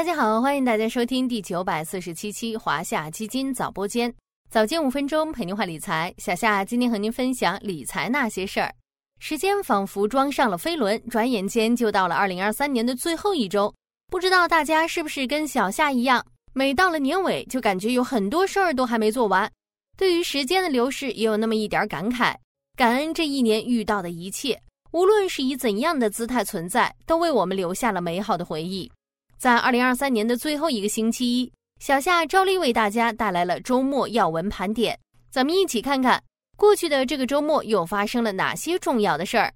大家好，欢迎大家收听第九百四十七期华夏基金早播间，早间五分钟陪您话理财。小夏今天和您分享理财那些事儿。时间仿佛装上了飞轮，转眼间就到了二零二三年的最后一周。不知道大家是不是跟小夏一样，每到了年尾就感觉有很多事儿都还没做完。对于时间的流逝，也有那么一点感慨，感恩这一年遇到的一切，无论是以怎样的姿态存在，都为我们留下了美好的回忆。在二零二三年的最后一个星期一，小夏照例为大家带来了周末要闻盘点。咱们一起看看过去的这个周末又发生了哪些重要的事儿。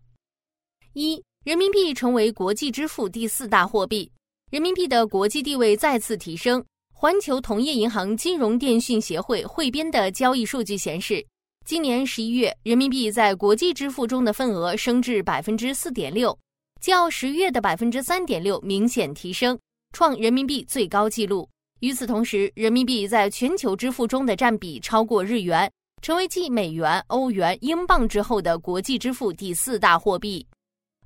一、人民币成为国际支付第四大货币，人民币的国际地位再次提升。环球同业银行金融电讯协会汇编的交易数据显示，今年十一月，人民币在国际支付中的份额升至百分之四点六，较十月的百分之三点六明显提升。创人民币最高纪录。与此同时，人民币在全球支付中的占比超过日元，成为继美元、欧元、英镑之后的国际支付第四大货币。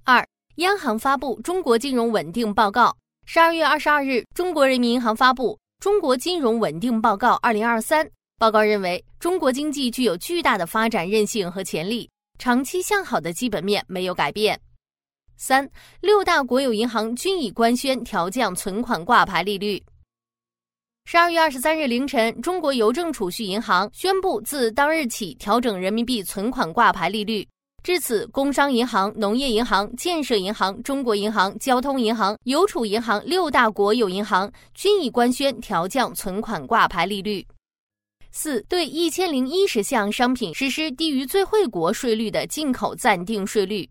二、央行发布《中国金融稳定报告》。十二月二十二日，中国人民银行发布《中国金融稳定报告二零二三》。报告认为，中国经济具有巨大的发展韧性和潜力，长期向好的基本面没有改变。三六大国有银行均已官宣调降存款挂牌利率。十二月二十三日凌晨，中国邮政储蓄银行宣布，自当日起调整人民币存款挂牌利率。至此，工商银行、农业银行、建设银行、中国银行、交通银行、邮储银行六大国有银行均已官宣调降存款挂牌利率。四对一千零一十项商品实施低于最惠国税率的进口暂定税率。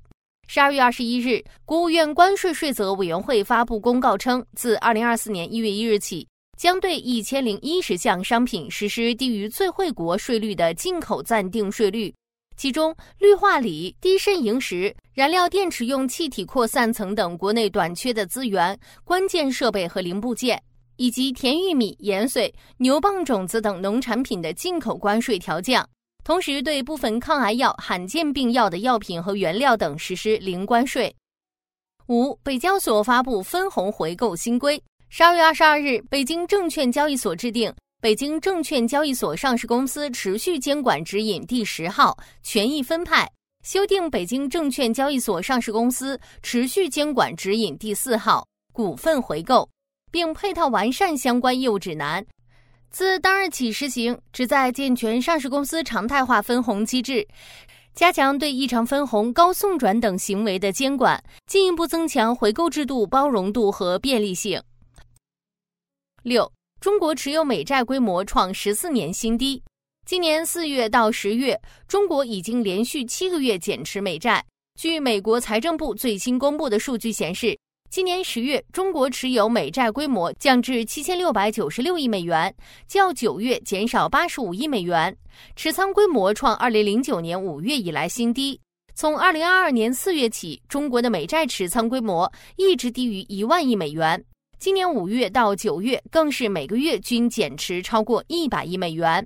十二月二十一日，国务院关税税则委员会发布公告称，自二零二四年一月一日起，将对一千零一十项商品实施低于最惠国税率的进口暂定税率。其中，氯化锂、低渗萤石、燃料电池用气体扩散层等国内短缺的资源、关键设备和零部件，以及甜玉米、盐水、牛蒡种子等农产品的进口关税调降。同时，对部分抗癌药、罕见病药的药品和原料等实施零关税。五、北交所发布分红回购新规。十二月二十二日，北京证券交易所制定《北京证券交易所上市公司持续监管指引》第十号权益分派，修订《北京证券交易所上市公司持续监管指引》第四号股份回购，并配套完善相关业务指南。自当日起实行，旨在健全上市公司常态化分红机制，加强对异常分红、高送转等行为的监管，进一步增强回购制度包容度和便利性。六，中国持有美债规模创十四年新低。今年四月到十月，中国已经连续七个月减持美债。据美国财政部最新公布的数据显示。今年十月，中国持有美债规模降至七千六百九十六亿美元，较九月减少八十五亿美元，持仓规模创二零零九年五月以来新低。从二零二二年四月起，中国的美债持仓规模一直低于一万亿美元。今年五月到九月，更是每个月均减持超过一百亿美元。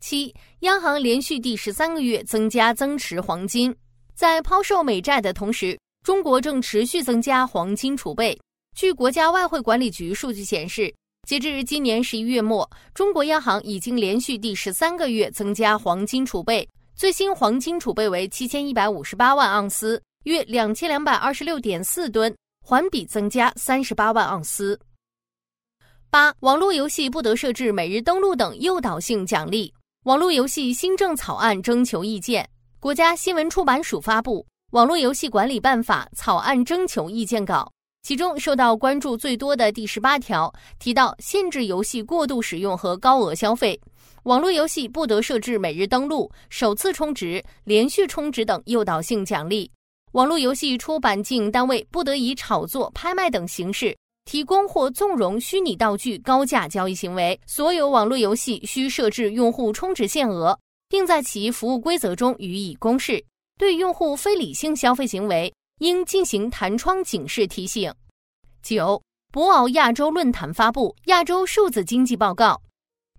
七，央行连续第十三个月增加增持黄金，在抛售美债的同时。中国正持续增加黄金储备。据国家外汇管理局数据显示，截至今年十一月末，中国央行已经连续第十三个月增加黄金储备。最新黄金储备为七千一百五十八万盎司，约两千两百二十六点四吨，环比增加三十八万盎司。八、网络游戏不得设置每日登录等诱导性奖励。网络游戏新政草案征求意见，国家新闻出版署发布。网络游戏管理办法草案征求意见稿，其中受到关注最多的第十八条提到，限制游戏过度使用和高额消费。网络游戏不得设置每日登录、首次充值、连续充值等诱导性奖励。网络游戏出版经营单位不得以炒作、拍卖等形式提供或纵容虚拟道具高价交易行为。所有网络游戏需设置用户充值限额，并在其服务规则中予以公示。对用户非理性消费行为，应进行弹窗警示提醒。九，博鳌亚洲论坛发布亚洲数字经济报告。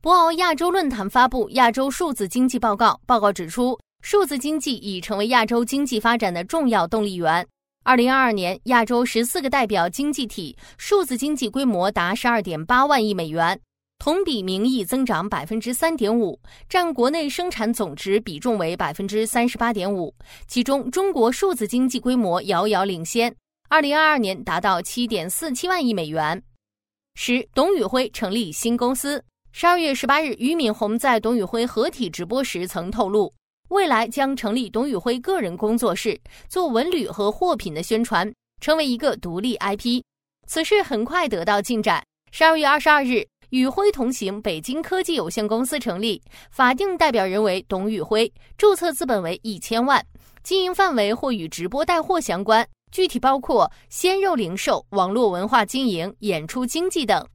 博鳌亚洲论坛发布亚洲数字经济报告。报告指出，数字经济已成为亚洲经济发展的重要动力源。二零二二年，亚洲十四个代表经济体数字经济规模达十二点八万亿美元，同比名义增长百分之三点五，占国内生产总值比重为百分之三十八点五。其中，中国数字经济规模遥遥领先，二零二二年达到七点四七万亿美元。十，董宇辉成立新公司。十二月十八日，俞敏洪在董宇辉合体直播时曾透露。未来将成立董宇辉个人工作室，做文旅和货品的宣传，成为一个独立 IP。此事很快得到进展。十二月二十二日，宇辉同行北京科技有限公司成立，法定代表人为董宇辉，注册资本为一千万，经营范围或与直播带货相关，具体包括鲜肉零售、网络文化经营、演出经济等。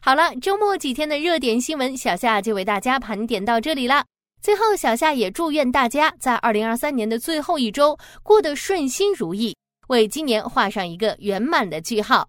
好了，周末几天的热点新闻，小夏就为大家盘点到这里了。最后，小夏也祝愿大家在二零二三年的最后一周过得顺心如意，为今年画上一个圆满的句号。